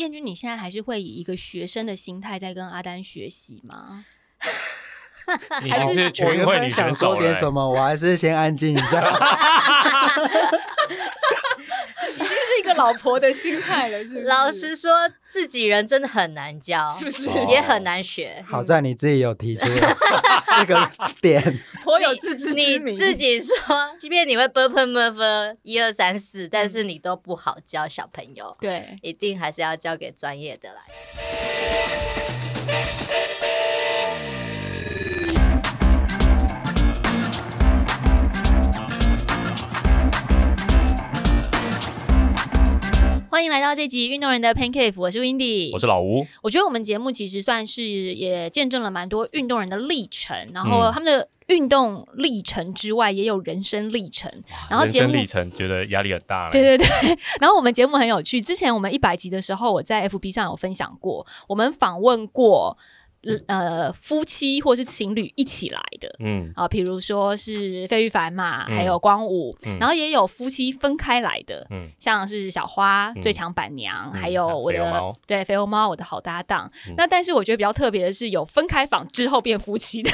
燕君，你现在还是会以一个学生的心态在跟阿丹学习吗？你是全运会女选手点什么？我还是先安静一下。老婆的心态了，是不是？老实说，自己人真的很难教，是不是？也很难学。好在你自己有提出这 个点，颇有自知之明。你自己说，即便你会啵啵啵啵一二三四，但是你都不好教小朋友。对，一定还是要交给专业的来。欢迎来到这集运动人的 Pancake，我是 Windy，我是老吴。我觉得我们节目其实算是也见证了蛮多运动人的历程，然后他们的运动历程之外，也有人生历程。然后人生历程觉得压力很大。对对对。然后我们节目很有趣，之前我们一百集的时候，我在 FB 上有分享过，我们访问过。呃，夫妻或是情侣一起来的，嗯啊，比如说是费玉凡嘛，还有光武，然后也有夫妻分开来的，嗯，像是小花、最强板娘，还有我的对肥欧猫，我的好搭档。那但是我觉得比较特别的是，有分开房之后变夫妻的，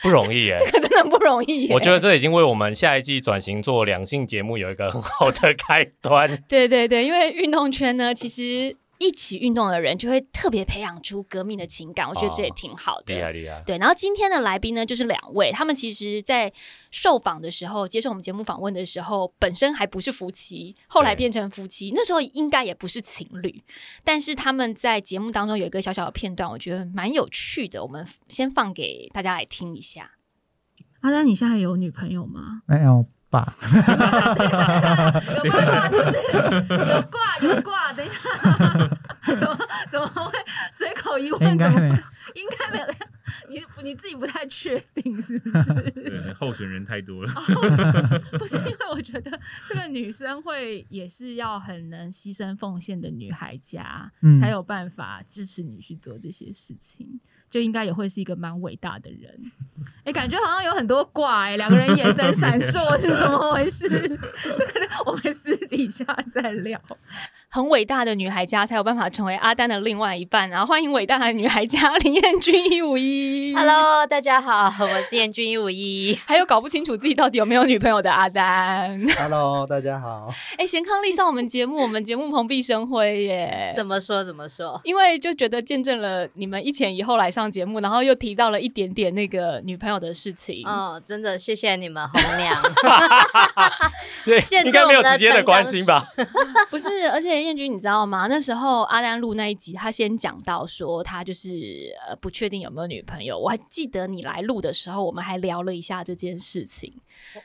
不 容易耶，这个真的不容易。我觉得这已经为我们下一季转型做两性节目有一个很好的开端。对对对，因为运动圈呢，其实。一起运动的人就会特别培养出革命的情感，我觉得这也挺好的。厉害厉害。对，然后今天的来宾呢，就是两位，他们其实，在受访的时候，接受我们节目访问的时候，本身还不是夫妻，后来变成夫妻，那时候应该也不是情侣，但是他们在节目当中有一个小小的片段，我觉得蛮有趣的，我们先放给大家来听一下。阿丹，你现在有女朋友吗？没有。挂，有挂是不是？有挂有挂，等一下，怎么怎么会随口一问？应该没有，应该没有。你你自己不太确定是不是？对，候选人太多了。不是因为我觉得这个女生会也是要很能牺牲奉献的女孩家，才有办法支持你去做这些事情。就应该也会是一个蛮伟大的人，哎，感觉好像有很多怪，两个人眼神闪烁，是怎么回事？这个我们私底下再聊。很伟大的女孩家才有办法成为阿丹的另外一半，然后欢迎伟大的女孩家林彦君一五一。Hello，大家好，我是彦君一五一。还有搞不清楚自己到底有没有女朋友的阿丹。Hello，大家好。哎，贤康丽上我们节目，我们节目蓬荜生辉耶。怎么说？怎么说？因为就觉得见证了你们一前一后来上节目，然后又提到了一点点那个女朋友的事情。哦，真的谢谢你们红娘。对，应该没有直接的关心吧？不是，而且。燕君，你知道吗？那时候阿丹录那一集，他先讲到说他就是呃不确定有没有女朋友。我还记得你来录的时候，我们还聊了一下这件事情。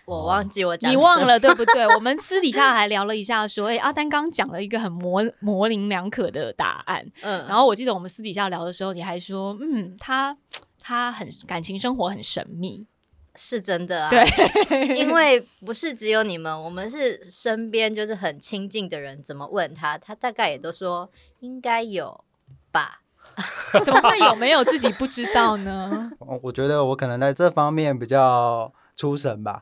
我忘记我讲，你忘了 对不对？我们私底下还聊了一下，说哎，阿丹刚讲了一个很模模棱两可的答案。嗯，然后我记得我们私底下聊的时候，你还说嗯，他他很感情生活很神秘。是真的啊，对，因为不是只有你们，我们是身边就是很亲近的人，怎么问他，他大概也都说应该有吧？怎么会有没有自己不知道呢？我觉得我可能在这方面比较。出神吧，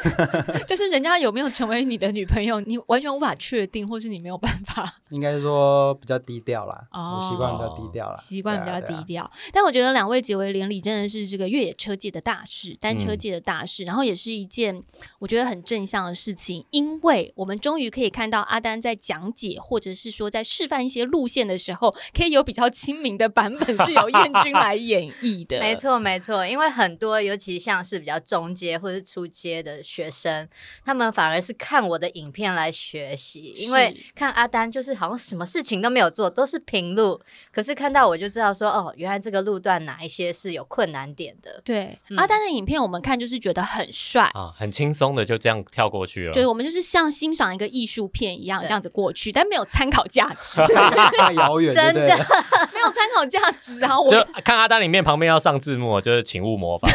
就是人家有没有成为你的女朋友，你完全无法确定，或是你没有办法。应该说比较低调啦，哦，习惯比较低调啦，习惯比较低调。但我觉得两位结为连理，真的是这个越野车界的大事，单车界的大事，然后也是一件我觉得很正向的事情，因为我们终于可以看到阿丹在讲解，或者是说在示范一些路线的时候，可以有比较亲民的版本，是由燕君来演绎的。没错，没错，因为很多，尤其像是比较中。阶或者是初阶的学生，他们反而是看我的影片来学习，因为看阿丹就是好像什么事情都没有做，都是平路，可是看到我就知道说，哦，原来这个路段哪一些是有困难点的。对，阿丹的影片我们看就是觉得很帅啊，很轻松的就这样跳过去了。对，我们就是像欣赏一个艺术片一样这样子过去，但没有参考价值，太 遥远，真的 没有参考价值。然后我就看阿丹里面旁边要上字幕，就是请勿模仿。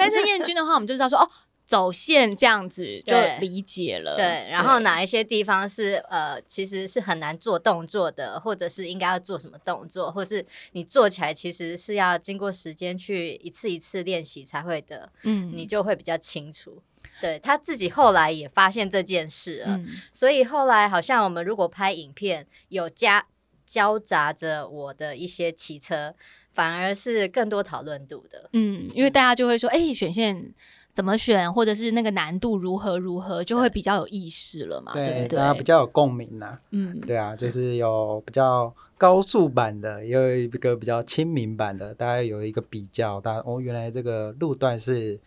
但是燕君的话，我们就知道说哦，走线这样子就理解了。对，然后哪一些地方是呃，其实是很难做动作的，或者是应该要做什么动作，或是你做起来其实是要经过时间去一次一次练习才会的。嗯，你就会比较清楚。对他自己后来也发现这件事了，所以后来好像我们如果拍影片有加交杂着我的一些骑车，反而是更多讨论度的。嗯，因为大家就会说，哎，选线。怎么选，或者是那个难度如何如何，就会比较有意识了嘛？对，大家比较有共鸣呐。嗯，对啊，就是有比较高速版的，也有一个比较亲民版的，大家有一个比较，大家哦，原来这个路段是。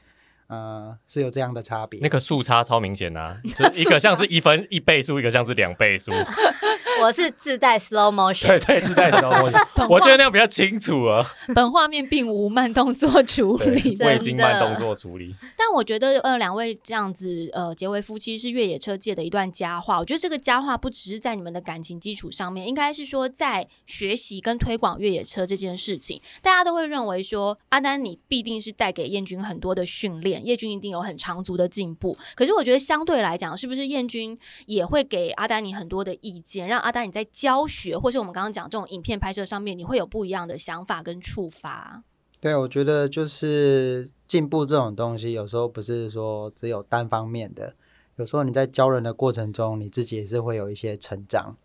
呃，是有这样的差别，那个速差超明显呐，就一个像是一分一倍数，一个像是两倍速。我是自带 slow motion，对对，自带 slow motion，我觉得那样比较清楚啊。本画面并无慢动作处理，未经慢动作处理。但我觉得呃，两位这样子呃结为夫妻是越野车界的一段佳话。我觉得这个佳话不只是在你们的感情基础上面，应该是说在学习跟推广越野车这件事情，大家都会认为说阿丹你必定是带给燕军很多的训练。叶军一定有很长足的进步，可是我觉得相对来讲，是不是燕军也会给阿丹你很多的意见，让阿丹尼在教学或是我们刚刚讲这种影片拍摄上面，你会有不一样的想法跟触发？对，我觉得就是进步这种东西，有时候不是说只有单方面的，有时候你在教人的过程中，你自己也是会有一些成长。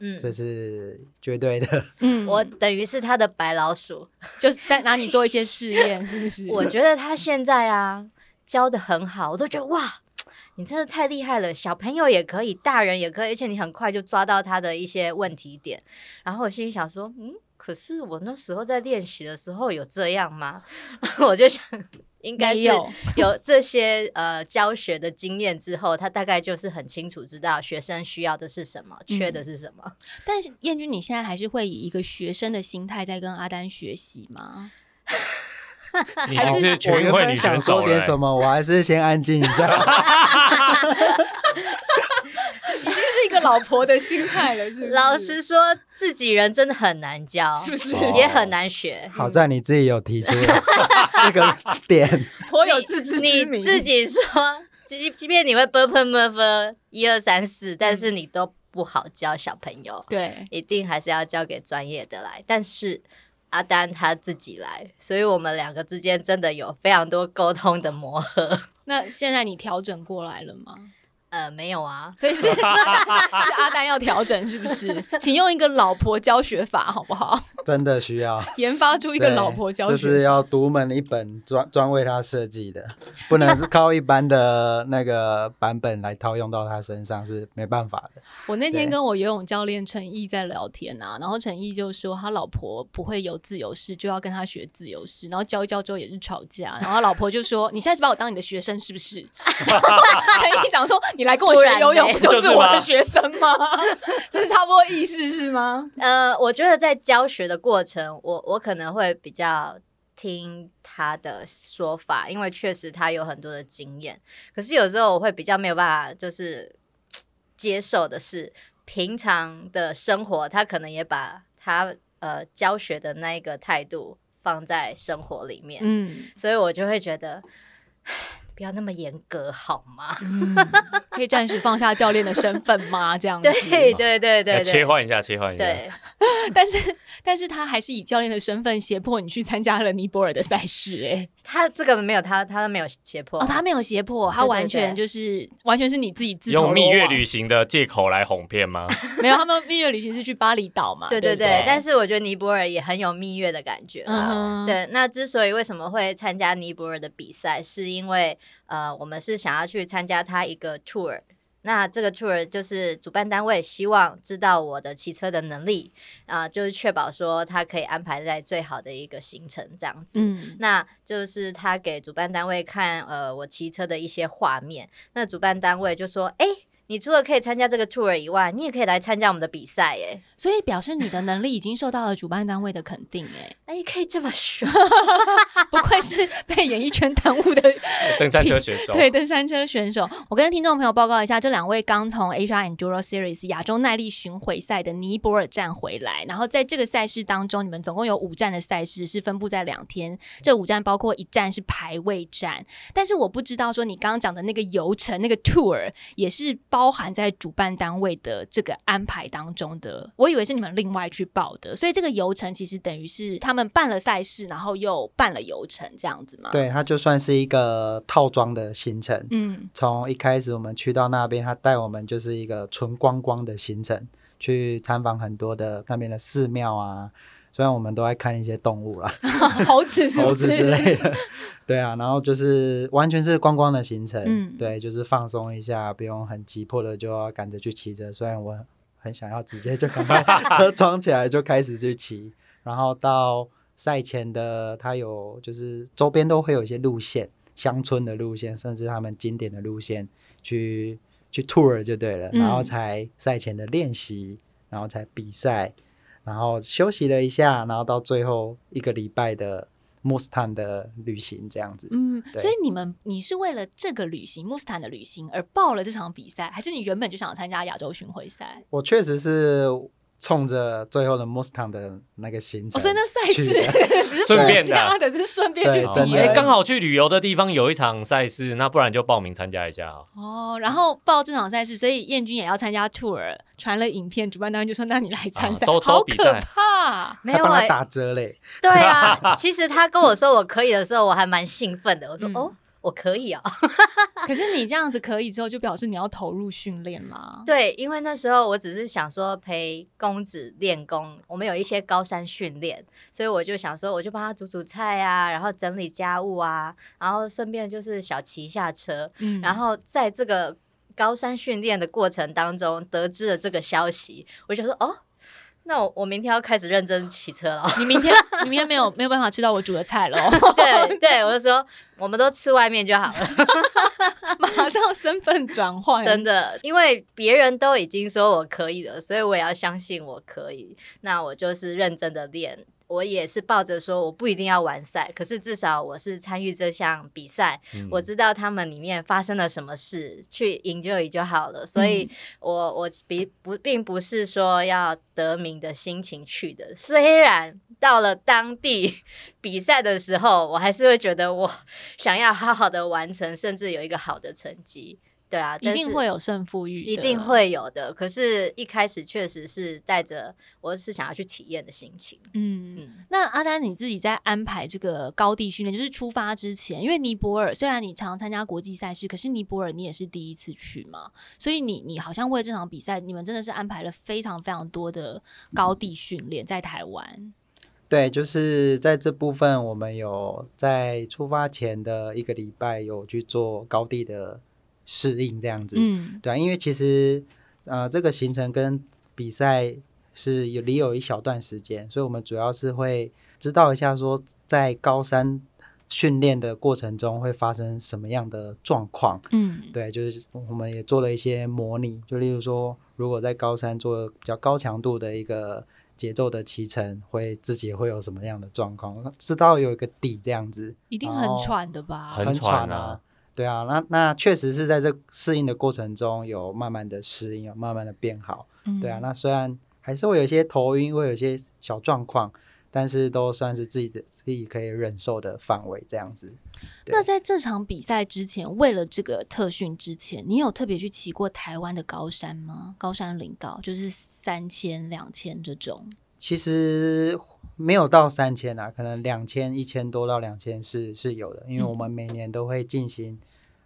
嗯，这是绝对的。嗯，我等于是他的白老鼠，就是在拿你做一些试验，是不是？我觉得他现在啊。教的很好，我都觉得哇，你真的太厉害了！小朋友也可以，大人也可以，而且你很快就抓到他的一些问题点。然后我心里想说，嗯，可是我那时候在练习的时候有这样吗？我就想，应该是有这些呃教学的经验之后，他大概就是很清楚知道学生需要的是什么，缺的是什么。但是燕君，你现在还是会以一个学生的心态在跟阿丹学习吗？你是全运会女选手，说点什么？我还是先安静一下。已经是一个老婆的心态了，是不是？老实说，自己人真的很难教，是不是？也很难学。好在你自己有提出这个点，颇有自知之明。你自己说，即即便你会啵啵啵啵一二三四，但是你都不好教小朋友。对，一定还是要交给专业的来。但是。阿丹他自己来，所以我们两个之间真的有非常多沟通的磨合。那现在你调整过来了吗？呃，没有啊，所以 是阿丹要调整，是不是？请用一个老婆教学法，好不好？真的需要研发出一个老婆教学，就是要独门一本专专为他设计的，不能是靠一般的那个版本来套用到他身上，是没办法的。我那天跟我游泳教练陈毅在聊天啊，然后陈毅就说他老婆不会游自由式，就要跟他学自由式，然后教一教之后也是吵架，然后老婆就说：“你现在是把我当你的学生是不是？”陈毅想说：“你来跟我学游泳，不 就是我的学生吗？” 就是差不多意思是吗？呃，我觉得在教学的。过程，我我可能会比较听他的说法，因为确实他有很多的经验。可是有时候我会比较没有办法，就是接受的是平常的生活，他可能也把他呃教学的那一个态度放在生活里面，嗯，所以我就会觉得。不要那么严格好吗？可以暂时放下教练的身份吗？这样子，对对对对，切换一下，切换一下。对，但是但是他还是以教练的身份胁迫你去参加了尼泊尔的赛事，哎。他这个没有，他他没有胁迫，他没有胁迫，他完全就是完全是你自己自用蜜月旅行的借口来哄骗吗？没有，他们蜜月旅行是去巴厘岛嘛？对对对，但是我觉得尼泊尔也很有蜜月的感觉啊。对，那之所以为什么会参加尼泊尔的比赛，是因为呃，我们是想要去参加他一个 tour。那这个 tour 就是主办单位希望知道我的骑车的能力啊，就是确保说他可以安排在最好的一个行程这样子。嗯，那就是他给主办单位看呃我骑车的一些画面，那主办单位就说，哎。你除了可以参加这个 tour 以外，你也可以来参加我们的比赛，耶。所以表示你的能力已经受到了主办单位的肯定，哎，哎，可以这么说，不愧是被演艺圈耽误的 登山车选手，对，登山车选手。我跟听众朋友报告一下，这两位刚从 Asia Enduro Series 亚洲耐力巡回赛的尼泊尔站回来，然后在这个赛事当中，你们总共有五站的赛事是分布在两天，这五站包括一站是排位战，但是我不知道说你刚刚讲的那个游程那个 tour 也是。包含在主办单位的这个安排当中的。我以为是你们另外去报的，所以这个游程其实等于是他们办了赛事，然后又办了游程这样子吗？对，它就算是一个套装的行程。嗯，从一开始我们去到那边，他带我们就是一个纯观光的行程，去参访很多的那边的寺庙啊。虽然我们都爱看一些动物啦，猴子、猴子之类的，对啊，然后就是完全是观光的行程，嗯，对，就是放松一下，不用很急迫的就要赶着去骑车。虽然我很想要直接就赶快 车装起来就开始去骑，然后到赛前的，他有就是周边都会有一些路线，乡村的路线，甚至他们经典的路线去去 tour 就对了，然后才赛前的练习，然后才比赛。然后休息了一下，然后到最后一个礼拜的穆斯坦的旅行这样子。嗯，所以你们你是为了这个旅行穆斯坦的旅行而报了这场比赛，还是你原本就想参加亚洲巡回赛？我确实是。冲着最后的 Mustang 的那个行程，所以那赛事 只是顺便的，只是顺便去体哎，刚好去旅游的地方有一场赛事，那不然就报名参加一下哦。然后报这场赛事，所以燕君也要参加 tour，传了影片，主办单位就说：“那你来参赛。”好可怕，没有他打折嘞。对啊，其实他跟我说我可以的时候，我还蛮兴奋的。我说：“哦。”我可以啊，可是你这样子可以之后，就表示你要投入训练啦。对，因为那时候我只是想说陪公子练功，我们有一些高山训练，所以我就想说，我就帮他煮煮菜啊，然后整理家务啊，然后顺便就是小骑一下车。嗯，然后在这个高山训练的过程当中，得知了这个消息，我就说哦。那我我明天要开始认真骑车了。你明天你明天没有没有办法吃到我煮的菜了。对对，我就说我们都吃外面就好了。马上身份转换，真的，因为别人都已经说我可以了，所以我也要相信我可以。那我就是认真的练。我也是抱着说，我不一定要完赛，可是至少我是参与这项比赛，我知道他们里面发生了什么事，去赢就赢就好了。所以，我我比不并不是说要得名的心情去的。虽然到了当地 比赛的时候，我还是会觉得我 想要好好的完成，甚至有一个好的成绩。对啊，一定会有胜负欲，一定会有的。可是，一开始确实是带着我是想要去体验的心情。嗯，那阿丹你自己在安排这个高地训练，就是出发之前，因为尼泊尔虽然你常参加国际赛事，可是尼泊尔你也是第一次去嘛，所以你你好像为这场比赛，你们真的是安排了非常非常多的高地训练在台湾。对，就是在这部分，我们有在出发前的一个礼拜有去做高地的。适应这样子，嗯，对啊，因为其实呃，这个行程跟比赛是有离有一小段时间，所以我们主要是会知道一下说，在高山训练的过程中会发生什么样的状况，嗯，对，就是我们也做了一些模拟，就例如说，如果在高山做比较高强度的一个节奏的骑乘，会自己会有什么样的状况，知道有一个底这样子，一定很喘的吧？很喘啊。对啊，那那确实是在这适应的过程中有慢慢的适应，有慢慢的变好。对啊，那虽然还是会有一些头晕，会有一些小状况，但是都算是自己的自己可以忍受的范围这样子。那在这场比赛之前，为了这个特训之前，你有特别去骑过台湾的高山吗？高山领导就是三千、两千这种。其实。没有到三千啊，可能两千、一千多到两千是是有的，因为我们每年都会进行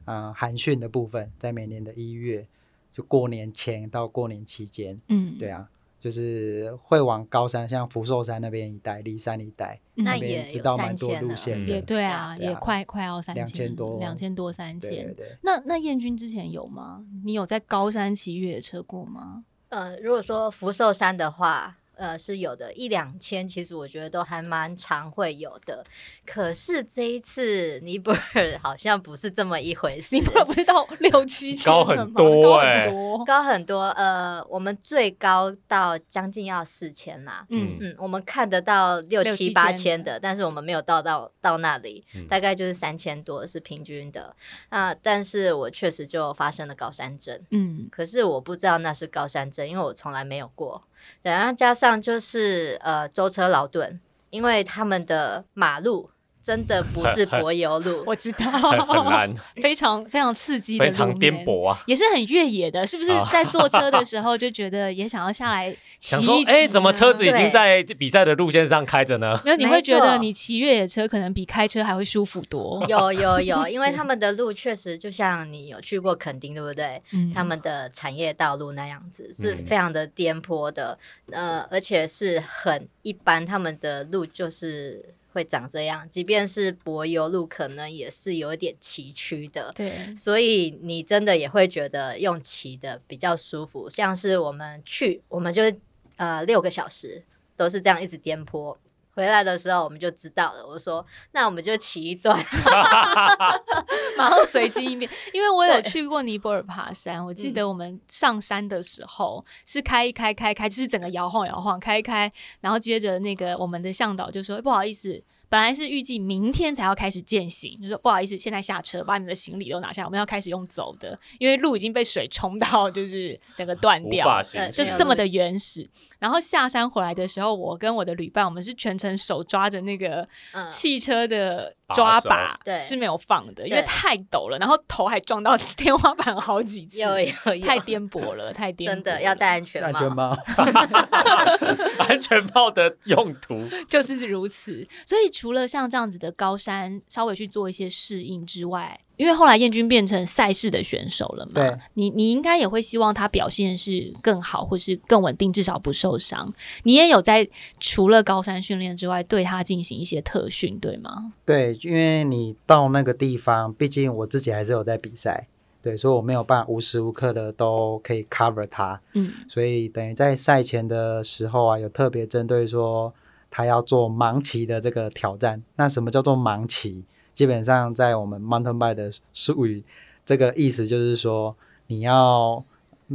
啊寒训的部分，在每年的一月，就过年前到过年期间，嗯，对啊，就是会往高山，像福寿山那边一带、骊山一带，那也知道蛮多路线的，也对啊，也快快要三千，两千多，两千多三千。对，那那燕君之前有吗？你有在高山骑越野车过吗？呃，如果说福寿山的话。呃，是有的，一两千，其实我觉得都还蛮常会有的。可是这一次尼泊尔好像不是这么一回事，尼泊尔不是到六七千，高很多哎，高很多。呃，我们最高到将近要四千啦。嗯嗯，我们看得到六七八千的，但是我们没有到到到那里，大概就是三千多是平均的。那但是我确实就发生了高山症。嗯，可是我不知道那是高山症，因为我从来没有过。对，然后加上就是呃舟车劳顿，因为他们的马路真的不是柏油路，我知道，很难，非常非常刺激，非常颠簸啊，也是很越野的，是不是？在坐车的时候就觉得也想要下来 骑一骑？哎，怎么车子已经在比赛的路线上开着呢？没有，你会觉得你骑越野车可能比开车还会舒服多。有有有，因为他们的路确实就像你有去过垦丁，对不对？嗯，他们的产业道路那样子是非常的颠簸的，呃，而且是很一般，他们的路就是。会长这样，即便是柏油路，可能也是有一点崎岖的。对，所以你真的也会觉得用骑的比较舒服。像是我们去，我们就是呃六个小时都是这样一直颠簸。回来的时候我们就知道了。我说：“那我们就骑一段，马上随机应变。”因为我有去过尼泊尔爬山，我记得我们上山的时候是开一开开开，就是整个摇晃摇晃开开，然后接着那个我们的向导就说：“不好意思。”本来是预计明天才要开始践行，就说不好意思，现在下车，把你们的行李都拿下，我们要开始用走的，因为路已经被水冲到，就是整个断掉，就这么的原始。然后下山回来的时候，我跟我的旅伴，我们是全程手抓着那个汽车的。抓把对。是没有放的，因为太陡了，然后头还撞到 天花板好几次，有有有，太颠簸了，太颠簸，真的要戴安全帽。安全帽的用途。就是如此，所以除了像这样子的高山稍微去做一些适应之外。因为后来燕军变成赛事的选手了嘛，你你应该也会希望他表现是更好，或是更稳定，至少不受伤。你也有在除了高山训练之外，对他进行一些特训，对吗？对，因为你到那个地方，毕竟我自己还是有在比赛，对，所以我没有办法无时无刻的都可以 cover 他，嗯，所以等于在赛前的时候啊，有特别针对说他要做盲骑的这个挑战。那什么叫做盲骑？基本上，在我们 mountain bike 的术语，这个意思就是说，你要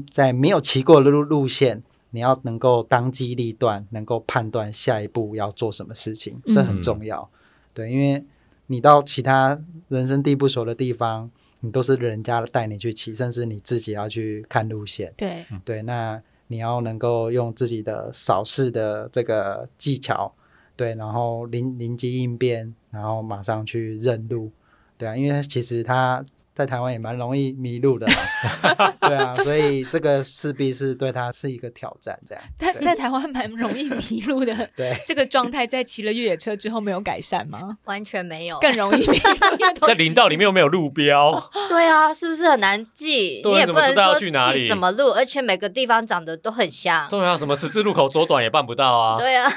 在没有骑过的路路线，你要能够当机立断，能够判断下一步要做什么事情，这很重要。对，因为你到其他人生地不熟的地方，你都是人家带你去骑，甚至你自己要去看路线。对，对，那你要能够用自己的扫视的这个技巧。对，然后临临机应变，然后马上去认路，对啊，因为其实他。在台湾也蛮容易迷路的，对啊，所以这个势必是对他是一个挑战。这样，他在台湾蛮容易迷路的，对这个状态，在骑了越野车之后没有改善吗？完全没有，更容易迷路。在林道里面又没有路标，对啊，是不是很难记？你也不能说记什么路，而且每个地方长得都很像。重要，什么十字路口左转也办不到啊。对啊，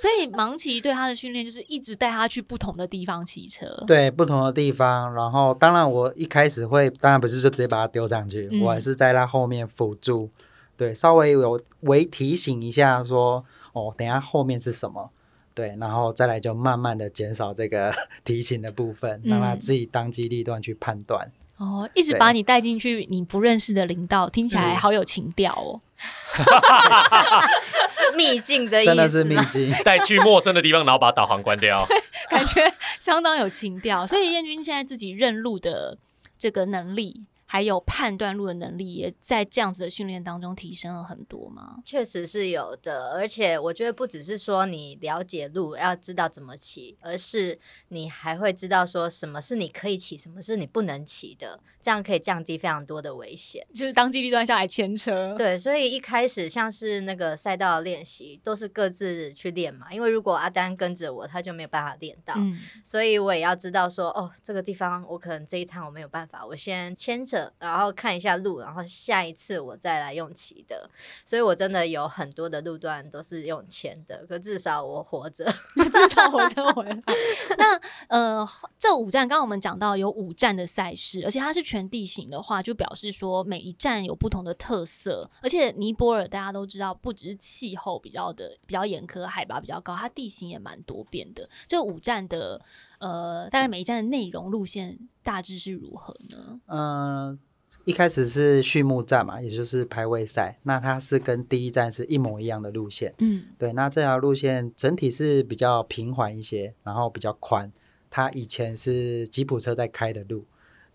所以盲骑对他的训练就是一直带他去不同的地方骑车，对不同的地方。然后，当然我一开始会，当然不是就直接把他丢上去，我还是在他后面辅助，对，稍微有微提醒一下，说哦，等下后面是什么，对，然后再来就慢慢的减少这个 提醒的部分，让他自己当机立断去判断。哦，一直把你带进去你不认识的领导，听起来好有情调哦。秘境的意思，真的是秘境，带去陌生的地方，然后把导航关掉，感觉相当有情调。所以燕军现在自己认路的这个能力。还有判断路的能力，也在这样子的训练当中提升了很多吗？确实是有的，而且我觉得不只是说你了解路，要知道怎么骑，而是你还会知道说什么是你可以骑，什么是你不能骑的，这样可以降低非常多的危险。就是当机立断下来牵车。对，所以一开始像是那个赛道的练习，都是各自去练嘛。因为如果阿丹跟着我，他就没有办法练到，所以我也要知道说，哦，这个地方我可能这一趟我没有办法，我先牵着。然后看一下路，然后下一次我再来用骑的，所以我真的有很多的路段都是用钱的，可至少我活着，至少活着回来。那呃，这五站刚刚我们讲到有五站的赛事，而且它是全地形的话，就表示说每一站有不同的特色。而且尼泊尔大家都知道，不只是气候比较的比较严苛，海拔比较高，它地形也蛮多变的。这五站的。呃，大概每一站的内容路线大致是如何呢？嗯，一开始是序幕站嘛，也就是排位赛，那它是跟第一站是一模一样的路线。嗯，对，那这条路线整体是比较平缓一些，然后比较宽。它以前是吉普车在开的路，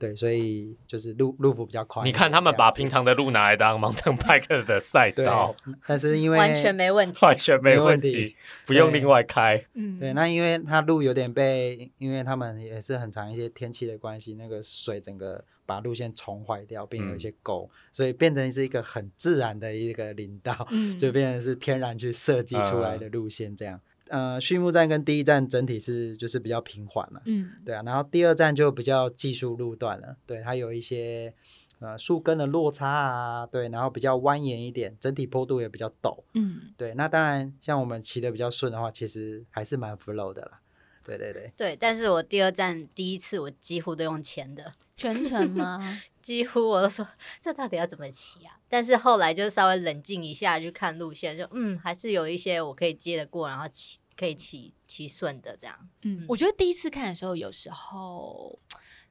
对，所以就是路路幅比较宽。你看他们把平常的路拿来当 mountain bike 的赛道，但是因为完全没问题，完全没问题，不用另外开。嗯，对，那因为它路有点被，因为他们也是很长一些天气的关系，那个水整个把路线冲坏掉，并有一些沟，所以变成是一个很自然的一个林道，就变成是天然去设计出来的路线这样。呃，畜牧站跟第一站整体是就是比较平缓了，嗯，对啊，然后第二站就比较技术路段了，对，它有一些呃树根的落差啊，对，然后比较蜿蜒一点，整体坡度也比较陡，嗯，对，那当然像我们骑的比较顺的话，其实还是蛮 flow 的啦，对对对，对，但是我第二站第一次我几乎都用钱的，全程吗？几乎我都说这到底要怎么骑啊？但是后来就稍微冷静一下去看路线，就嗯，还是有一些我可以接得过，然后骑。可以骑骑顺的这样，嗯，我觉得第一次看的时候，有时候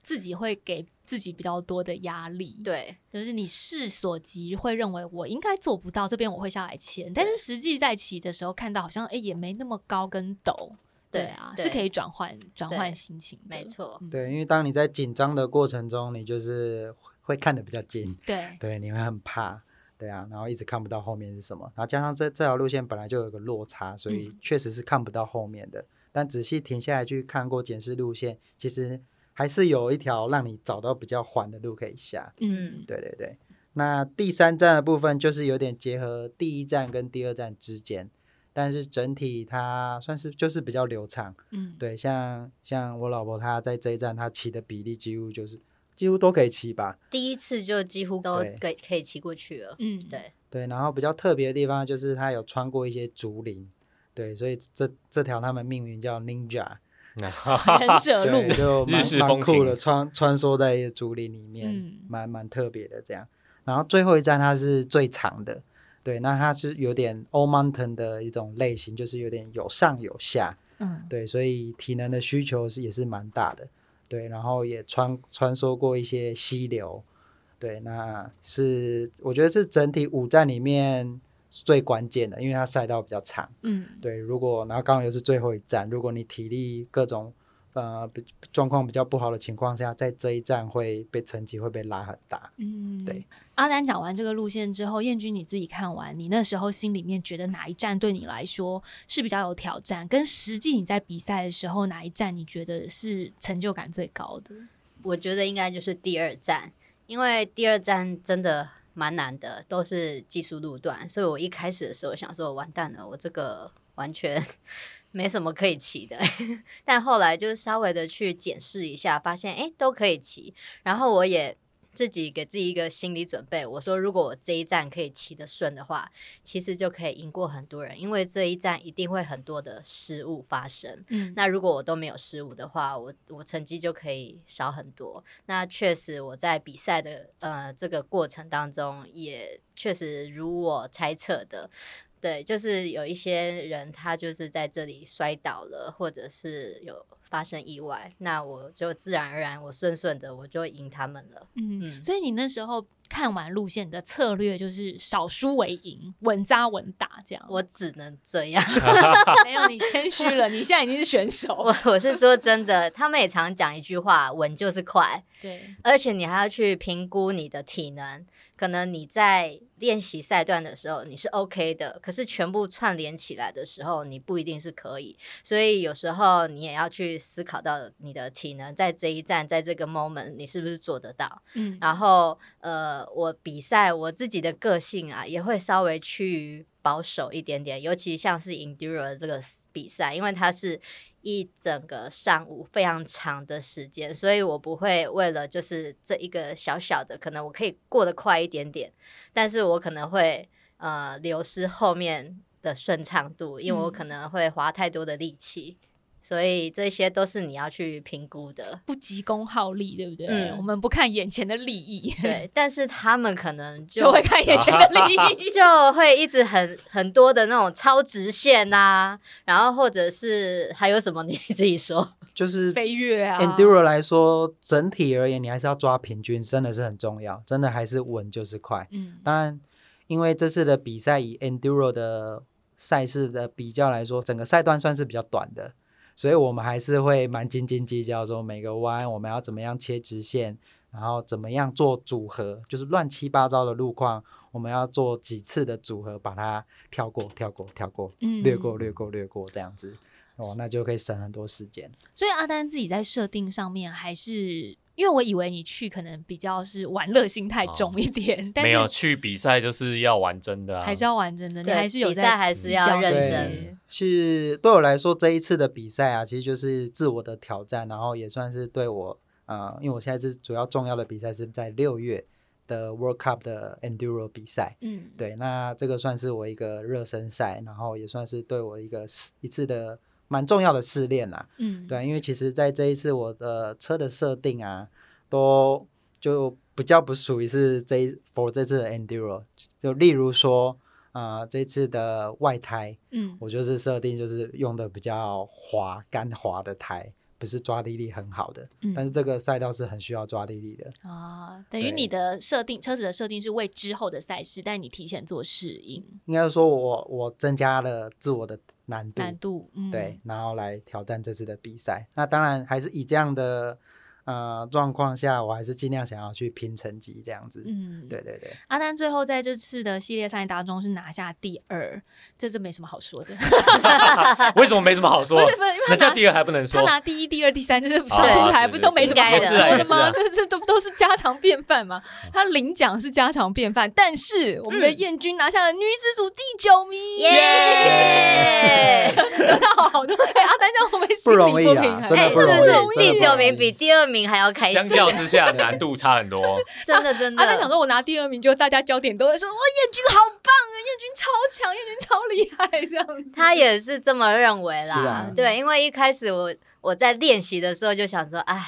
自己会给自己比较多的压力，对，就是你势所及，会认为我应该做不到，这边我会下来牵，但是实际在骑的时候，看到好像哎也没那么高跟陡，对啊，是可以转换转换心情，没错，对，因为当你在紧张的过程中，你就是会看得比较近，对，对，你会很怕。对啊，然后一直看不到后面是什么，然后加上这这条路线本来就有个落差，所以确实是看不到后面的。但仔细停下来去看过检视路线，其实还是有一条让你找到比较缓的路可以下。嗯，对对对。那第三站的部分就是有点结合第一站跟第二站之间，但是整体它算是就是比较流畅。嗯，对，像像我老婆她在这一站她骑的比例几乎就是。几乎都可以骑吧，第一次就几乎都可可以骑过去了。嗯，对对。然后比较特别的地方就是它有穿过一些竹林，对，所以这这条他们命名叫 Ninja，忍者路，就 蛮蛮酷的，穿穿梭在竹林里面，蛮蛮特别的这样。然后最后一站它是最长的，对，那它是有点 Old Mountain 的一种类型，就是有点有上有下，嗯，对，所以体能的需求是也是蛮大的。对，然后也穿穿梭过一些溪流，对，那是我觉得是整体五站里面最关键的，因为它赛道比较长，嗯，对，如果然后刚好又是最后一站，如果你体力各种。呃，状况比较不好的情况下，在这一站会被成绩会被拉很大。嗯，对。阿丹讲完这个路线之后，燕君你自己看完，你那时候心里面觉得哪一站对你来说是比较有挑战？跟实际你在比赛的时候，哪一站你觉得是成就感最高的？我觉得应该就是第二站，因为第二站真的蛮难的，都是技术路段，所以我一开始的时候想说，完蛋了，我这个完全。没什么可以骑的，但后来就是稍微的去检视一下，发现哎都可以骑。然后我也自己给自己一个心理准备，我说如果我这一站可以骑得顺的话，其实就可以赢过很多人，因为这一站一定会很多的失误发生。嗯，那如果我都没有失误的话，我我成绩就可以少很多。那确实我在比赛的呃这个过程当中，也确实如我猜测的。对，就是有一些人，他就是在这里摔倒了，或者是有发生意外，那我就自然而然，我顺顺的，我就赢他们了。嗯，所以你那时候。看完路线的策略就是少输为赢，稳扎稳打这样。我只能这样，没有你谦虚了。你现在已经是选手。我我是说真的，他们也常讲一句话：稳就是快。对，而且你还要去评估你的体能。可能你在练习赛段的时候你是 OK 的，可是全部串联起来的时候，你不一定是可以。所以有时候你也要去思考到你的体能在这一站，在这个 moment 你是不是做得到。嗯，然后呃。我比赛我自己的个性啊，也会稍微趋于保守一点点，尤其像是 enduro 这个比赛，因为它是一整个上午非常长的时间，所以我不会为了就是这一个小小的，可能我可以过得快一点点，但是我可能会呃流失后面的顺畅度，因为我可能会花太多的力气。所以这些都是你要去评估的，不急功好利，对不对？嗯，我们不看眼前的利益，对。但是他们可能就会看眼前的利益，就会一直很很多的那种超直线呐，然后或者是还有什么你自己说，就是飞跃啊。Enduro 来说，整体而言，你还是要抓平均，真的是很重要，真的还是稳就是快。嗯，当然，因为这次的比赛以 Enduro 的赛事的比较来说，整个赛段算是比较短的。所以我们还是会蛮斤斤计较，说每个弯我们要怎么样切直线，然后怎么样做组合，就是乱七八糟的路况，我们要做几次的组合，把它跳过、跳过、跳过，略过、略过、略过这样子，哦，那就可以省很多时间。所以阿丹自己在设定上面还是。因为我以为你去可能比较是玩乐心态重一点，没有去比赛就是要玩真的，还是要玩真的，你还是有比赛还是要认真。是对我来说，这一次的比赛啊，其实就是自我的挑战，然后也算是对我，呃，因为我现在是主要重要的比赛是在六月的 World Cup 的 Enduro 比赛，嗯，对，那这个算是我一个热身赛，然后也算是对我一个一次的。蛮重要的试炼啦，嗯，对，因为其实，在这一次我的车的设定啊，都就比较不属于是这一 for 这次的 enduro，就例如说，啊，这次的外胎，嗯，我就是设定就是用的比较滑、干滑的胎。不是抓地力很好的，但是这个赛道是很需要抓地力的啊。等于你的设定，车子的设定是为之后的赛事，但你提前做适应。应该说，我我增加了自我的难度，难度对，然后来挑战这次的比赛。那当然还是以这样的。呃，状况下我还是尽量想要去拼成绩这样子。嗯，对对对。阿丹最后在这次的系列赛当中是拿下第二，这这没什么好说的。为什么没什么好说？不是不是，那叫第二还不能说？他拿第一、第二、第三，就是上舞台不都没什么好说的吗？这这都都是家常便饭嘛？他领奖是家常便饭，但是我们的燕军拿下了女子组第九名，耶！得到好多。哎，阿丹叫我们不容易啊，真的不容易。第九名比第二。名还要开心，相较之下难度差很多，真 的真的。阿丹想说，我拿第二名，就大家焦点都在说，哇，燕军好棒啊，燕军超强，燕军超厉害，这样。他也是这么认为啦，对，因为一开始我我在练习的时候就想说，哎，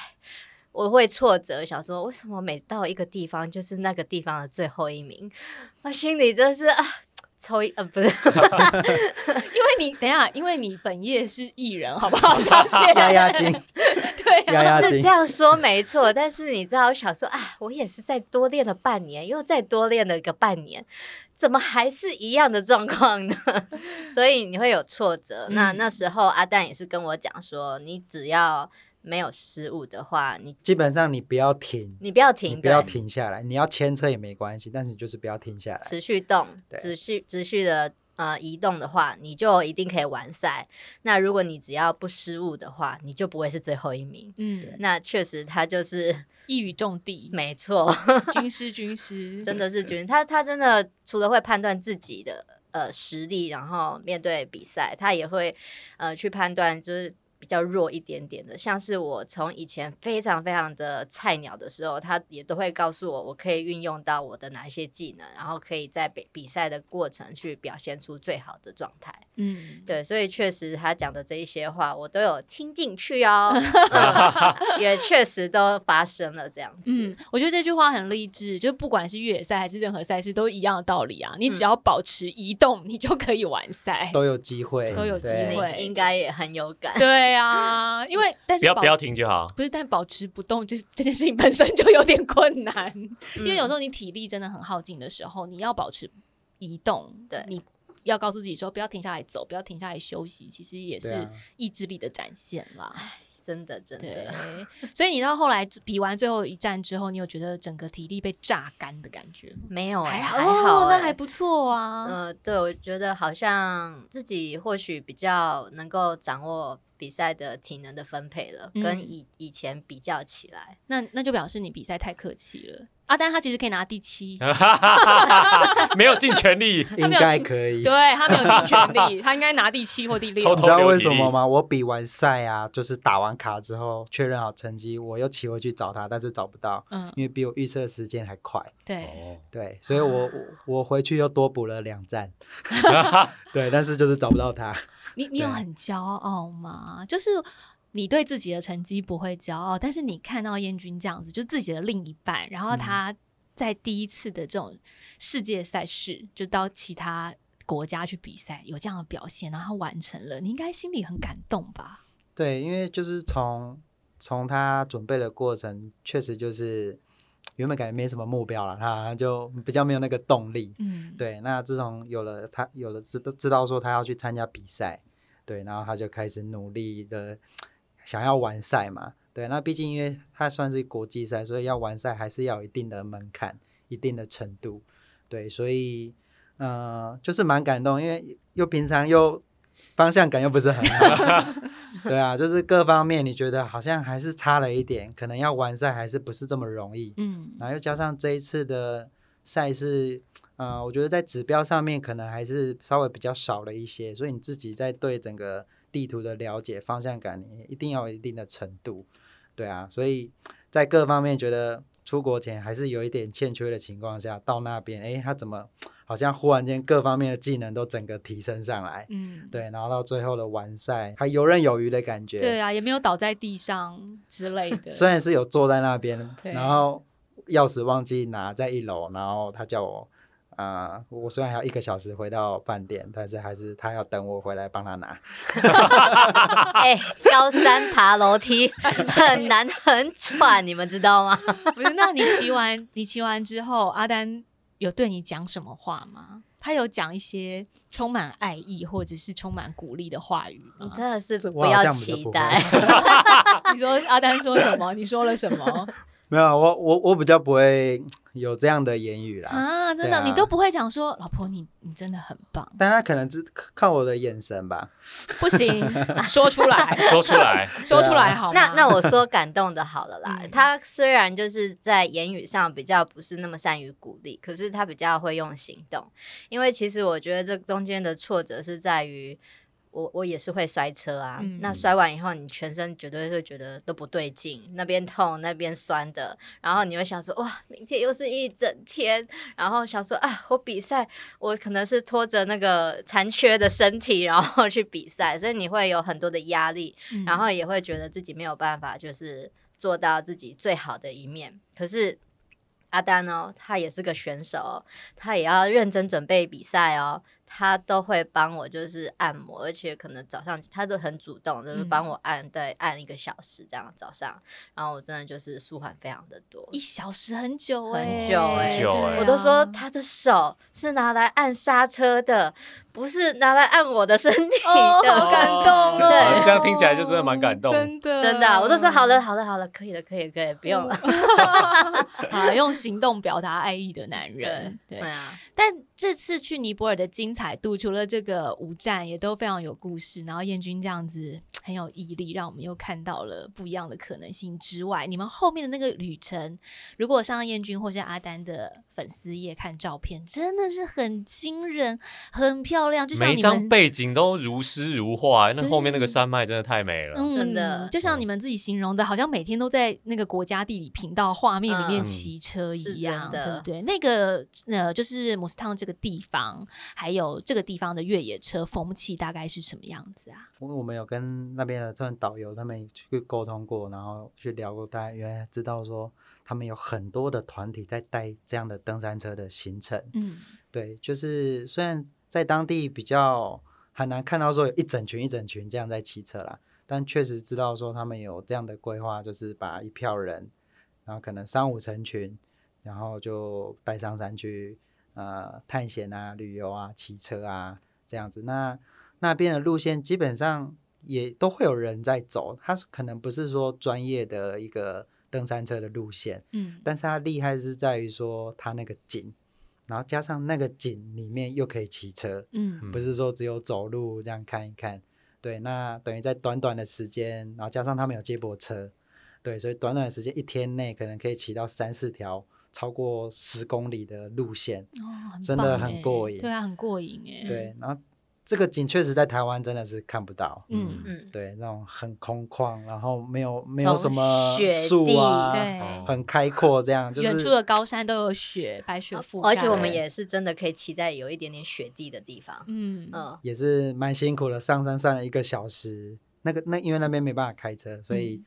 我会挫折，想说为什么每到一个地方就是那个地方的最后一名，我心里真是啊。抽一呃不是，因为你等下，因为你本业是艺人，好不好？小姐 压压惊，对，是这样说没错。但是你知道，我想说啊，我也是再多练了半年，又再多练了一个半年，怎么还是一样的状况呢？所以你会有挫折。那那时候阿蛋也是跟我讲说，你只要。没有失误的话，你基本上你不要停，你不要停，不要停下来。你要牵车也没关系，但是就是不要停下来，持续动，持续持续的呃移动的话，你就一定可以完赛。那如果你只要不失误的话，你就不会是最后一名。嗯，那确实他就是 一语中的，没错，军师军师真的是 军，他他真的除了会判断自己的呃实力，然后面对比赛，他也会呃去判断就是。比较弱一点点的，像是我从以前非常非常的菜鸟的时候，他也都会告诉我，我可以运用到我的哪一些技能，然后可以在比比赛的过程去表现出最好的状态。嗯，对，所以确实他讲的这一些话，我都有听进去哦，也确实都发生了这样子。嗯，我觉得这句话很励志，就不管是越野赛还是任何赛事，都一样的道理啊。你只要保持移动，你就可以完赛，都有机会，都有机会，应该也很有感。对。对啊，因为但是不要不要停就好。不是，但保持不动，这这件事情本身就有点困难。因为有时候你体力真的很耗尽的时候，你要保持移动，对，你要告诉自己说不要停下来走，不要停下来休息，其实也是意志力的展现啦。真的，真的。所以你到后来比完最后一站之后，你有觉得整个体力被榨干的感觉吗？没有，还好，那还不错啊。呃，对，我觉得好像自己或许比较能够掌握。比赛的体能的分配了，跟以以前比较起来，那那就表示你比赛太客气了。阿丹他其实可以拿第七，没有尽全力，应该可以。对他没有尽全力，他应该拿第七或第六。你知道为什么吗？我比完赛啊，就是打完卡之后确认好成绩，我又骑回去找他，但是找不到，嗯，因为比我预测时间还快。对对，所以我我回去又多补了两站，对，但是就是找不到他。你你有很骄傲吗？就是。你对自己的成绩不会骄傲，但是你看到燕军这样子，就自己的另一半，然后他在第一次的这种世界赛事，就到其他国家去比赛，有这样的表现，然后完成了，你应该心里很感动吧？对，因为就是从从他准备的过程，确实就是原本感觉没什么目标了，他就比较没有那个动力。嗯，对。那自从有了他有了知知道说他要去参加比赛，对，然后他就开始努力的。想要完赛嘛？对，那毕竟因为它算是国际赛，所以要完赛还是要有一定的门槛、一定的程度。对，所以嗯，就是蛮感动，因为又平常又方向感又不是很好。对啊，就是各方面你觉得好像还是差了一点，可能要完赛还是不是这么容易。嗯，然后又加上这一次的赛事，呃，我觉得在指标上面可能还是稍微比较少了一些，所以你自己在对整个地图的了解、方向感，你一定要有一定的程度。对啊，所以在各方面觉得出国前还是有一点欠缺的情况下，到那边，哎，他怎么好像忽然间各方面的技能都整个提升上来？嗯，对，然后到最后的完赛还游刃有余的感觉。对啊，也没有倒在地上之类的。虽然是有坐在那边，然后钥匙忘记拿在一楼，然后他叫我。啊，我虽然要一个小时回到饭店，但是还是他要等我回来帮他拿。哎，高山爬楼梯很难很喘，你们知道吗？不是，那你骑完你骑完之后，阿丹有对你讲什么话吗？他有讲一些充满爱意或者是充满鼓励的话语吗？真的是不要期待。你说阿丹说什么？你说了什么？没有，我我我比较不会。有这样的言语啦啊，真的，你都不会讲说，老婆，你你真的很棒。但他可能只看我的眼神吧，不行，说出来，说出来，说出来，好。那那我说感动的，好了啦。他虽然就是在言语上比较不是那么善于鼓励，可是他比较会用行动。因为其实我觉得这中间的挫折是在于。我我也是会摔车啊，那摔完以后，你全身绝对会觉得都不对劲，那边痛那边酸的，然后你会想说哇，明天又是一整天，然后想说啊，我比赛我可能是拖着那个残缺的身体，然后去比赛，所以你会有很多的压力，然后也会觉得自己没有办法就是做到自己最好的一面。可是阿丹哦，他也是个选手，他也要认真准备比赛哦。他都会帮我，就是按摩，而且可能早上他都很主动，就是帮我按，对，按一个小时这样早上，然后我真的就是舒缓非常的多，一小时很久很久哎，我都说他的手是拿来按刹车的，不是拿来按我的身体的，好感动，对，这样听起来就真的蛮感动，真的真的，我都说好的好的好了，可以了可以可以，不用了，啊，用行动表达爱意的男人，对啊，但。这次去尼泊尔的精彩度，除了这个五站也都非常有故事，然后燕军这样子很有毅力，让我们又看到了不一样的可能性之外，你们后面的那个旅程，如果上燕军或是阿丹的粉丝页看照片，真的是很惊人、很漂亮，就像每张背景都如诗如画，那后面那个山脉真的太美了，真的就像你们自己形容的，好像每天都在那个国家地理频道画面里面骑车一样，对不对？那个呃，就是姆斯汤这个。地方还有这个地方的越野车风气大概是什么样子啊？我我们有跟那边的这导游他们去沟通过，然后去聊过，大家原来知道说他们有很多的团体在带这样的登山车的行程。嗯，对，就是虽然在当地比较很难看到说有一整群一整群这样在骑车啦，但确实知道说他们有这样的规划，就是把一票人，然后可能三五成群，然后就带上山去。呃，探险啊，旅游啊，骑车啊，这样子。那那边的路线基本上也都会有人在走，它可能不是说专业的一个登山车的路线，嗯，但是它厉害是在于说它那个景，然后加上那个景里面又可以骑车，嗯，不是说只有走路这样看一看。对，那等于在短短的时间，然后加上他们有接驳车，对，所以短短的时间一天内可能可以骑到三四条。超过十公里的路线，哦，真的很过瘾。对啊，很过瘾哎。对，然后这个景确实在台湾真的是看不到。嗯嗯。对，那种很空旷，然后没有没有什么树啊，对，很开阔，这样就是远处的高山都有雪，白雪覆盖。而且我们也是真的可以骑在有一点点雪地的地方。嗯嗯。也是蛮辛苦的，上山上了一个小时。那个那因为那边没办法开车，所以。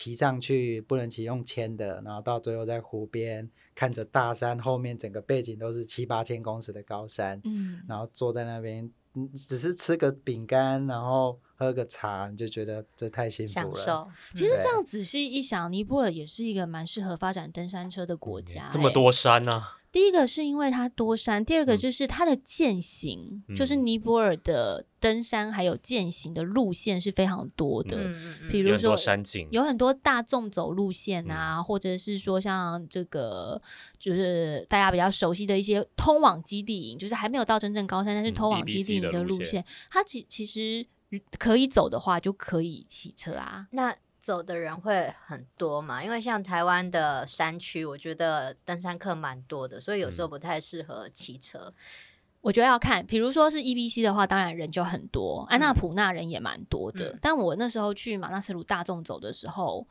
骑上去不能骑用牵的，然后到最后在湖边看着大山，后面整个背景都是七八千公尺的高山，嗯，然后坐在那边，嗯，只是吃个饼干，然后喝个茶，你就觉得这太幸福了。享受。其实这样仔细一想，尼泊尔也是一个蛮适合发展登山车的国家，这么多山呢。第一个是因为它多山，第二个就是它的践行，就是尼泊尔的登山还有践行的路线是非常多的。嗯嗯比如说山景，有很多大众走路线啊，或者是说像这个，就是大家比较熟悉的一些通往基地营，就是还没有到真正高山，但是通往基地营的路线，它其其实可以走的话，就可以骑车啊。那走的人会很多嘛？因为像台湾的山区，我觉得登山客蛮多的，所以有时候不太适合骑车。我觉得要看，比如说是 E B C 的话，当然人就很多，安娜普纳人也蛮多的。但我那时候去马纳斯鲁大众走的时候，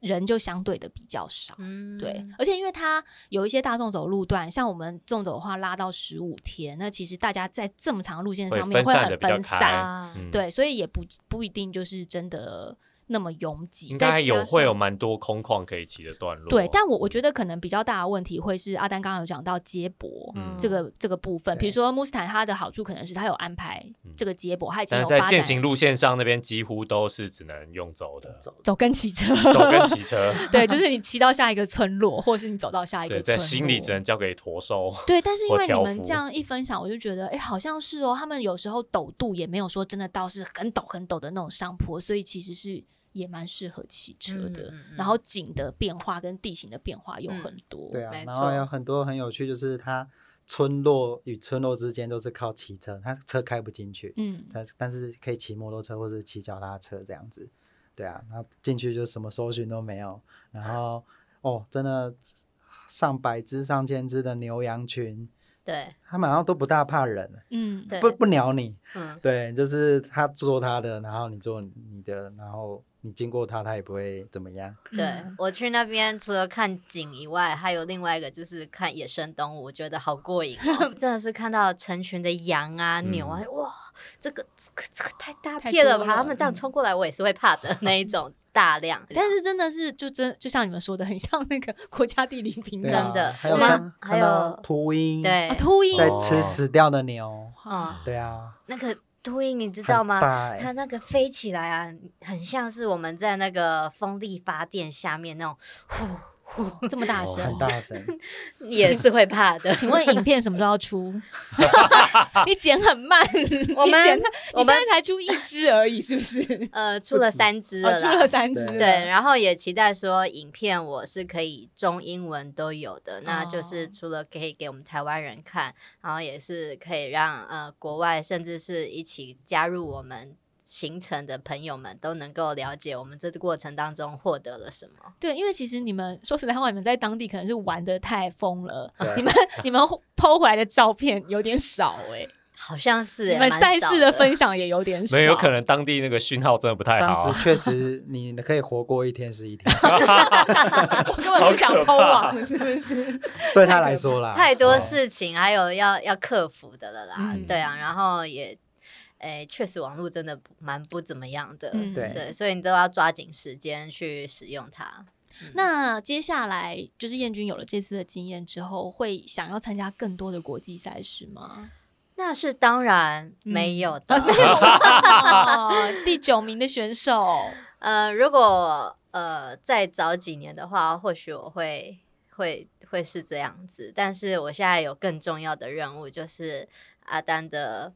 人就相对的比较少。对，而且因为它有一些大众走路段，像我们纵走的话拉到十五天，那其实大家在这么长的路线上面会很分散。对，所以也不不一定就是真的。那么拥挤，应该有会有蛮多空旷可以骑的段落。对，但我我觉得可能比较大的问题会是阿丹刚刚有讲到接驳嗯这个这个部分。比如说穆斯坦，它的好处可能是它有安排这个接驳，它已经有在践行路线上那边几乎都是只能用走的，走跟骑车，走跟骑车。对，就是你骑到下一个村落，或是你走到下一个，在心里只能交给驼兽。对，但是因为你们这样一分享，我就觉得哎，好像是哦，他们有时候陡度也没有说真的到是很陡很陡的那种上坡，所以其实是。也蛮适合骑车的，然后景的变化跟地形的变化有很多，对啊，然后有很多很有趣，就是它村落与村落之间都是靠骑车，它车开不进去，嗯，但但是可以骑摩托车或者骑脚踏车这样子，对啊，然后进去就什么搜寻都没有，然后哦，真的上百只上千只的牛羊群，对，他们好像都不大怕人，嗯，对不不鸟你，嗯，对，就是他做他的，然后你做你的，然后。你经过它，它也不会怎么样。对我去那边，除了看景以外，还有另外一个就是看野生动物，我觉得好过瘾哦！真的是看到成群的羊啊、牛啊，哇，这个这个这个太大片了吧？他们这样冲过来，我也是会怕的那一种 大量。但是真的是就真就像你们说的，很像那个 国家地理频真的。还有吗还有秃鹰，对，秃鹰在吃死掉的牛啊，对啊，那个。秃鹰，你知道吗？它那个飞起来啊，很像是我们在那个风力发电下面那种呼呼这么大声，很大声，也是会怕的。请问影片什么时候要出？你剪很慢，我们我们才出一支而已，是不是？呃，出了三支了，出了三支。对，然后也期待说影片我是可以中英文都有的，那就是除了可以给我们台湾人看，然后也是可以让呃国外甚至是一起加入我们行程的朋友们都能够了解我们这个过程当中获得了什么。对，因为其实你们说实在话，你们在当地可能是玩的太疯了，你们 你们剖回来的照片有点少哎。好像是你们赛事的分享也有点少，没有可能当地那个讯号真的不太好。确实，你可以活过一天是一天。我根本不想偷网，是不是？对他来说啦，太多事情还有要要克服的了啦。对啊，然后也，诶，确实网络真的蛮不怎么样的。对对，所以你都要抓紧时间去使用它。那接下来就是燕军有了这次的经验之后，会想要参加更多的国际赛事吗？那是当然没有的。第九名的选手，呃，如果呃再早几年的话，或许我会会会是这样子。但是我现在有更重要的任务，就是阿丹的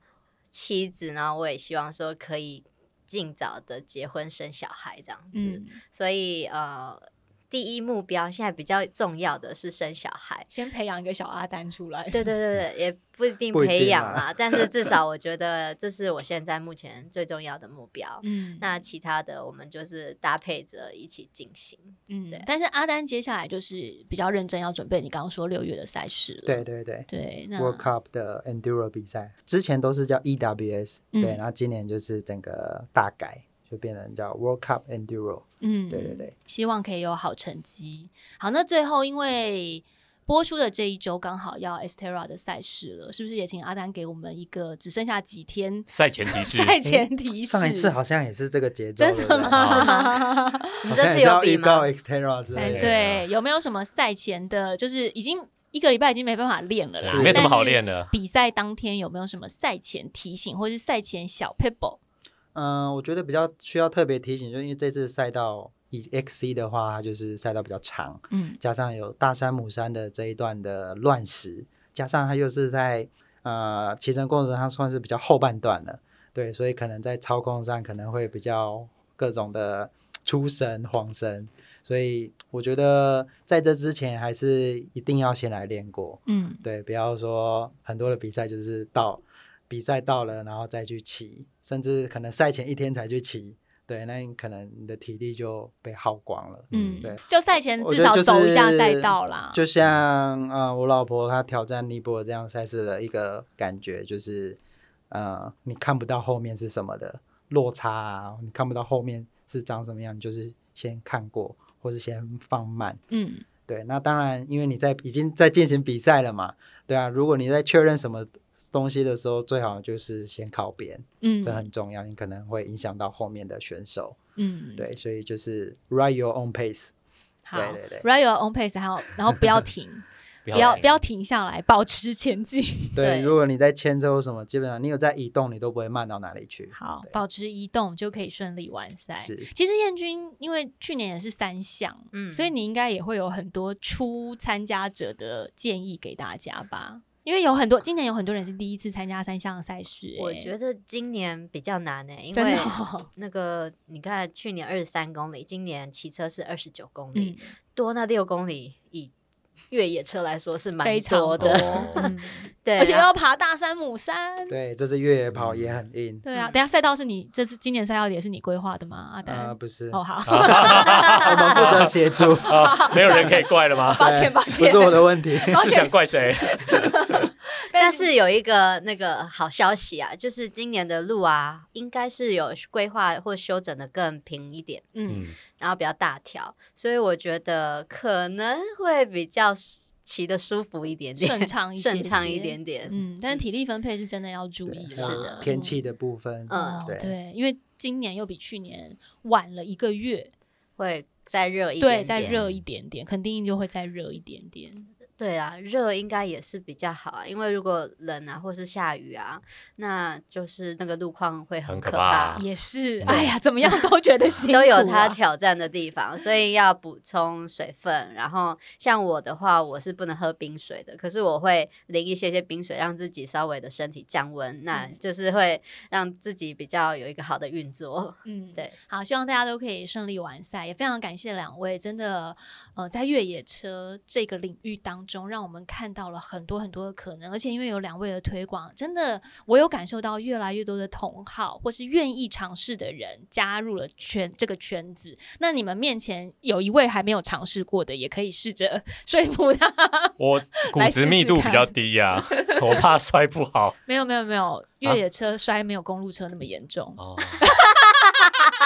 妻子呢，我也希望说可以尽早的结婚生小孩这样子。所以呃。第一目标现在比较重要的是生小孩，先培养一个小阿丹出来。对对对对，也不一定培养啦，但是至少我觉得这是我现在目前最重要的目标。嗯，那其他的我们就是搭配着一起进行。嗯，对。但是阿丹接下来就是比较认真要准备你刚刚说六月的赛事了。对对对对，World Cup 的 Enduro 比赛之前都是叫 EWS，对，然后今年就是整个大改。就变成叫 World Cup Enduro，嗯，对对对，希望可以有好成绩。好，那最后因为播出的这一周刚好要 Estera 的赛事了，是不是也请阿丹给我们一个只剩下几天 赛前提示？赛前提示，上一次好像也是这个节奏，真的吗？你这次有比吗？Estera 之类的，对，有没有什么赛前的？就是已经一个礼拜已经没办法练了啦，没什么好练的。比赛当天有没有什么赛前提醒，或是赛前小 pebble？嗯，我觉得比较需要特别提醒，就因为这次赛道。以 XC 的话，它就是赛道比较长，嗯，加上有大山母山的这一段的乱石，加上它又是在呃骑乘过程它算是比较后半段了，对，所以可能在操控上可能会比较各种的出神晃神，所以我觉得在这之前还是一定要先来练过，嗯，对，不要说很多的比赛就是到比赛到了然后再去骑，甚至可能赛前一天才去骑。对，那你可能你的体力就被耗光了。嗯，对，就赛前至少走一下赛道啦。就像呃，我老婆她挑战尼泊尔这样赛事的一个感觉，就是呃，你看不到后面是什么的落差啊，你看不到后面是长什么样，你就是先看过，或是先放慢。嗯，对。那当然，因为你在已经在进行比赛了嘛，对啊。如果你在确认什么。东西的时候，最好就是先靠边，嗯，这很重要，你可能会影响到后面的选手，嗯，对，所以就是 ride your own pace，对对对，ride your own pace，还有然后不要停，不要不要停。下来，保持前进。对，如果你在牵车什么，基本上你有在移动，你都不会慢到哪里去。好，保持移动就可以顺利完赛。是，其实燕军因为去年也是三项，嗯，所以你应该也会有很多初参加者的建议给大家吧。因为有很多，今年有很多人是第一次参加三项赛事。我觉得今年比较难诶，因为那个你看，去年二十三公里，今年骑车是二十九公里，多那六公里以。越野车来说是蛮多的，对，而且要爬大山母山。对，这次越野跑也很硬。对啊，等下赛道是你这次今年赛道也是你规划的吗？阿丹，不是。哦，好，我们负责协助，没有人可以怪了吗？抱歉，抱歉，不是我的问题，是想怪谁？但是有一个那个好消息啊，就是今年的路啊，应该是有规划或修整的更平一点。嗯。然后比较大条，所以我觉得可能会比较骑的舒服一点点，顺畅一 顺畅一点点。嗯，但是体力分配是真的要注意。是的，天气的部分，嗯，对，因为今年又比去年晚了一个月，会再热一对，再热一点点，肯定就会再热一点点。对啊，热应该也是比较好啊，因为如果冷啊，或是下雨啊，那就是那个路况会很可怕。也是，哎呀，怎么样都觉得辛苦，都有它挑战的地方，所以要补充水分。然后像我的话，我是不能喝冰水的，可是我会淋一些些冰水，让自己稍微的身体降温，那就是会让自己比较有一个好的运作。嗯，对，好，希望大家都可以顺利完赛，也非常感谢两位，真的，呃，在越野车这个领域当。中让我们看到了很多很多的可能，而且因为有两位的推广，真的我有感受到越来越多的同好或是愿意尝试的人加入了圈这个圈子。那你们面前有一位还没有尝试过的，也可以试着 说服他。我骨质密度比较低呀，我怕摔不好。没有没有没有，越野车摔没有公路车那么严重。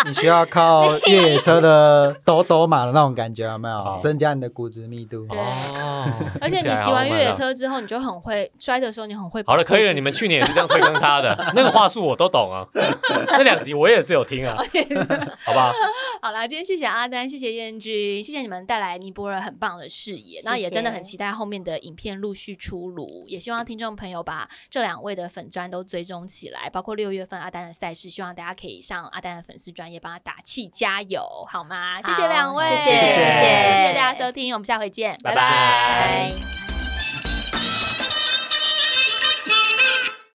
你需要靠 越野车的抖抖马的那种感觉，有没有增加你的骨质密度？哦，而且你骑完越野车之后，你就很会摔的时候，你很会。好了，可以了。你们去年也是这样推跟他的 那个话术，我都懂啊。那两集我也是有听啊，好吧好？好了，今天谢谢阿丹，谢谢燕君，谢谢你们带来尼泊尔很棒的视野。那也真的很期待后面的影片陆续出炉，也希望听众朋友把这两位的粉砖都追踪起来，包括六月份阿丹的赛事，希望大家可以上阿丹的粉丝专。也帮他打气加油，好吗？谢谢两位，谢谢谢谢谢谢大家收听，我们下回见，拜拜。